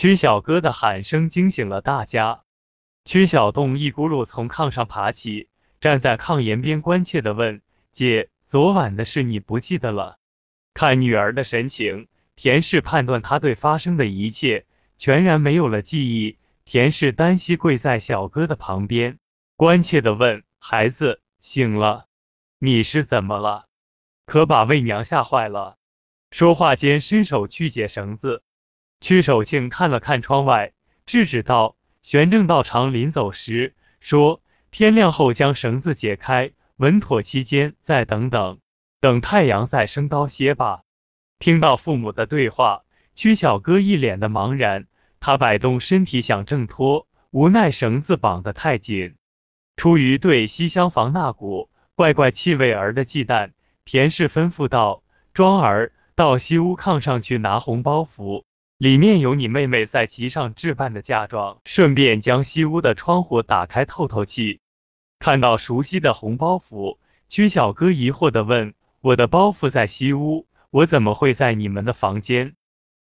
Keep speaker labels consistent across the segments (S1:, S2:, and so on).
S1: 曲小哥的喊声惊醒了大家。曲小栋一咕噜从炕上爬起，站在炕沿边，关切的问：“姐，昨晚的事你不记得了？”看女儿的神情，田氏判断她对发生的一切全然没有了记忆。田氏单膝跪在小哥的旁边，关切的问：“孩子，醒了？你是怎么了？可把魏娘吓坏了。”说话间，伸手去解绳子。屈守庆看了看窗外，制止道：“玄正道长临走时说，天亮后将绳子解开，稳妥期间再等等，等太阳再升高些吧。”听到父母的对话，屈小哥一脸的茫然。他摆动身体想挣脱，无奈绳子绑得太紧。出于对西厢房那股怪怪气味儿的忌惮，田氏吩咐道：“庄儿，到西屋炕上去拿红包袱，里面有你妹妹在集上置办的嫁妆。顺便将西屋的窗户打开透透气。”看到熟悉的红包袱，屈小哥疑惑的问：“我的包袱在西屋，我怎么会在你们的房间？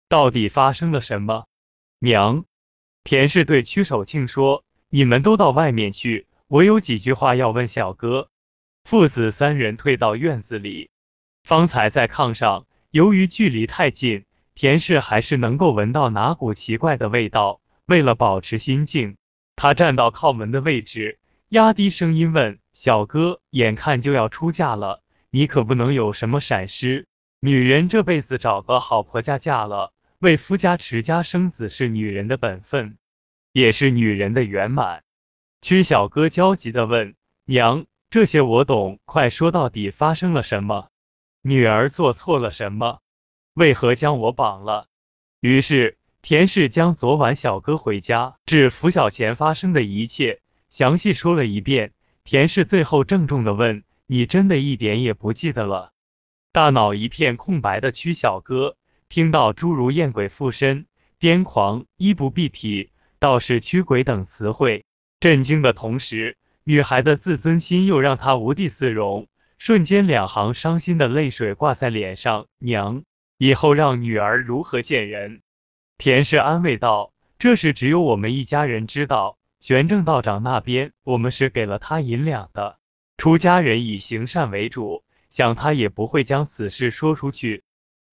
S1: 到底发生了什么？”娘，田氏对屈守庆说：“你们都到外面去，我有几句话要问小哥。”父子三人退到院子里。方才在炕上，由于距离太近，田氏还是能够闻到哪股奇怪的味道。为了保持心境，他站到靠门的位置，压低声音问：“小哥，眼看就要出嫁了，你可不能有什么闪失。女人这辈子找个好婆家嫁了。”为夫家持家生子是女人的本分，也是女人的圆满。屈小哥焦急的问：“娘，这些我懂，快说到底发生了什么？女儿做错了什么？为何将我绑了？”于是田氏将昨晚小哥回家至拂晓前发生的一切详细说了一遍。田氏最后郑重的问：“你真的一点也不记得了？”大脑一片空白的屈小哥。听到诸如艳鬼附身、癫狂、衣不蔽体、道士驱鬼等词汇，震惊的同时，女孩的自尊心又让她无地自容，瞬间两行伤心的泪水挂在脸上。娘，以后让女儿如何见人？田氏安慰道：“这事只有我们一家人知道。玄正道长那边，我们是给了他银两的。出家人以行善为主，想他也不会将此事说出去。”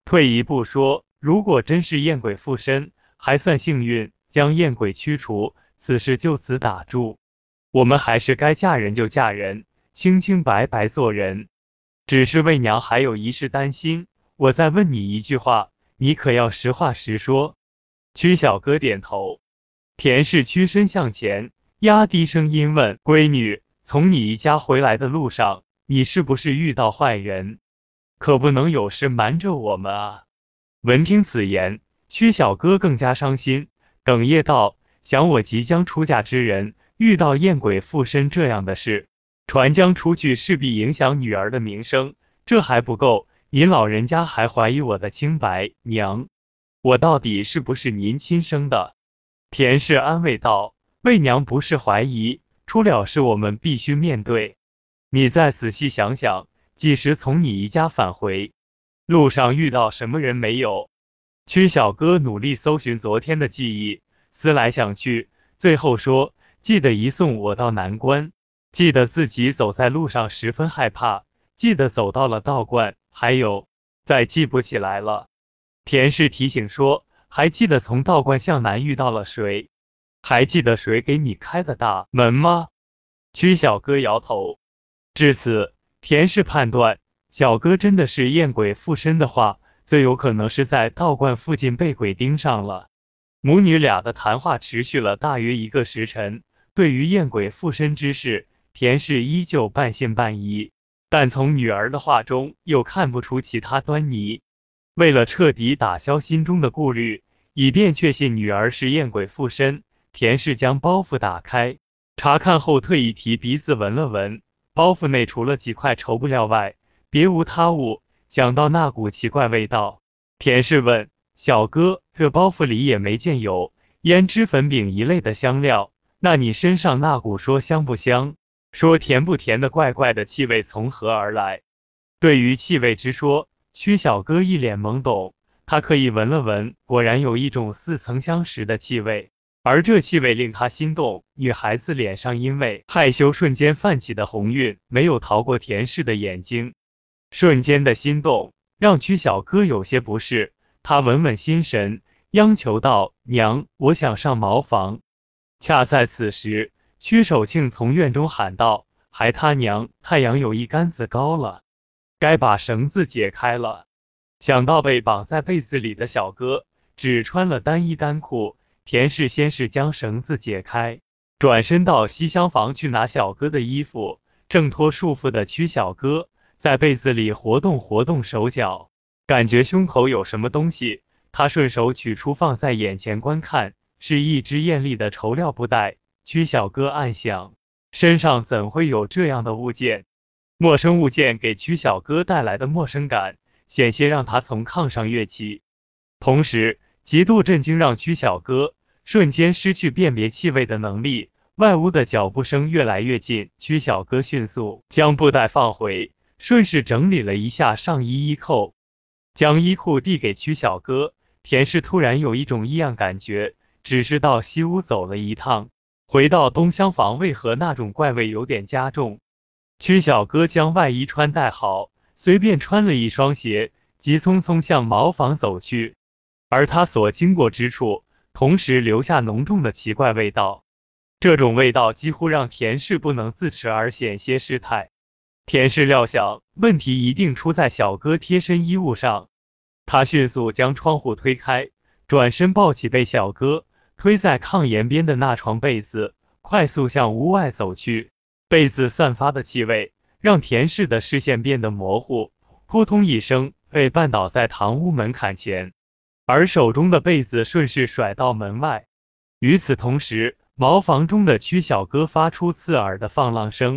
S1: 退一步说，如果真是艳鬼附身，还算幸运，将艳鬼驱除，此事就此打住。我们还是该嫁人就嫁人，清清白白做人。只是为娘还有一事担心，我再问你一句话，你可要实话实说。屈小哥点头。田氏屈身向前，压低声音问：“闺女，从你家回来的路上，你是不是遇到坏人？”可不能有事瞒着我们啊！闻听此言，屈小哥更加伤心，哽咽道：“想我即将出嫁之人遇到艳鬼附身这样的事，传将出去，势必影响女儿的名声。这还不够，您老人家还怀疑我的清白。娘，我到底是不是您亲生的？”田氏安慰道：“为娘不是怀疑，出了事我们必须面对。你再仔细想想。”几时从你姨家返回？路上遇到什么人没有？屈小哥努力搜寻昨天的记忆，思来想去，最后说：记得一送我到南关，记得自己走在路上十分害怕，记得走到了道观，还有再记不起来了。田氏提醒说：还记得从道观向南遇到了谁？还记得谁给你开的大门吗？屈小哥摇头。至此。田氏判断，小哥真的是艳鬼附身的话，最有可能是在道观附近被鬼盯上了。母女俩的谈话持续了大约一个时辰。对于艳鬼附身之事，田氏依旧半信半疑，但从女儿的话中又看不出其他端倪。为了彻底打消心中的顾虑，以便确信女儿是艳鬼附身，田氏将包袱打开，查看后特意提鼻子闻了闻。包袱内除了几块绸布料外，别无他物。想到那股奇怪味道，田氏问小哥：“这包袱里也没见有胭脂粉饼一类的香料，那你身上那股说香不香，说甜不甜的怪怪的气味从何而来？”对于气味之说，屈小哥一脸懵懂。他刻意闻了闻，果然有一种似曾相识的气味，而这气味令他心动。女孩子脸上因为害羞瞬间泛起的红晕，没有逃过田氏的眼睛。瞬间的心动让曲小哥有些不适，他稳稳心神，央求道：“娘，我想上茅房。”恰在此时，屈守庆从院中喊道：“孩他娘，太阳有一竿子高了，该把绳子解开了。”想到被绑在被子里的小哥只穿了单衣单裤，田氏先是将绳子解开，转身到西厢房去拿小哥的衣服，挣脱束缚的屈小哥在被子里活动活动手脚，感觉胸口有什么东西，他顺手取出放在眼前观看，是一只艳丽的绸料布袋。屈小哥暗想，身上怎会有这样的物件？陌生物件给屈小哥带来的陌生感。险些让他从炕上跃起，同时极度震惊让曲小哥瞬间失去辨别气味的能力。外屋的脚步声越来越近，曲小哥迅速将布袋放回，顺势整理了一下上衣衣扣，将衣裤递给曲小哥。田氏突然有一种异样感觉，只是到西屋走了一趟，回到东厢房，为何那种怪味有点加重？曲小哥将外衣穿戴好。随便穿了一双鞋，急匆匆向茅房走去。而他所经过之处，同时留下浓重的奇怪味道。这种味道几乎让田氏不能自持，而险些失态。田氏料想问题一定出在小哥贴身衣物上，他迅速将窗户推开，转身抱起被小哥推在炕沿边的那床被子，快速向屋外走去。被子散发的气味。让田氏的视线变得模糊，扑通一声被绊倒在堂屋门槛前，而手中的被子顺势甩到门外。与此同时，茅房中的曲小哥发出刺耳的放浪声。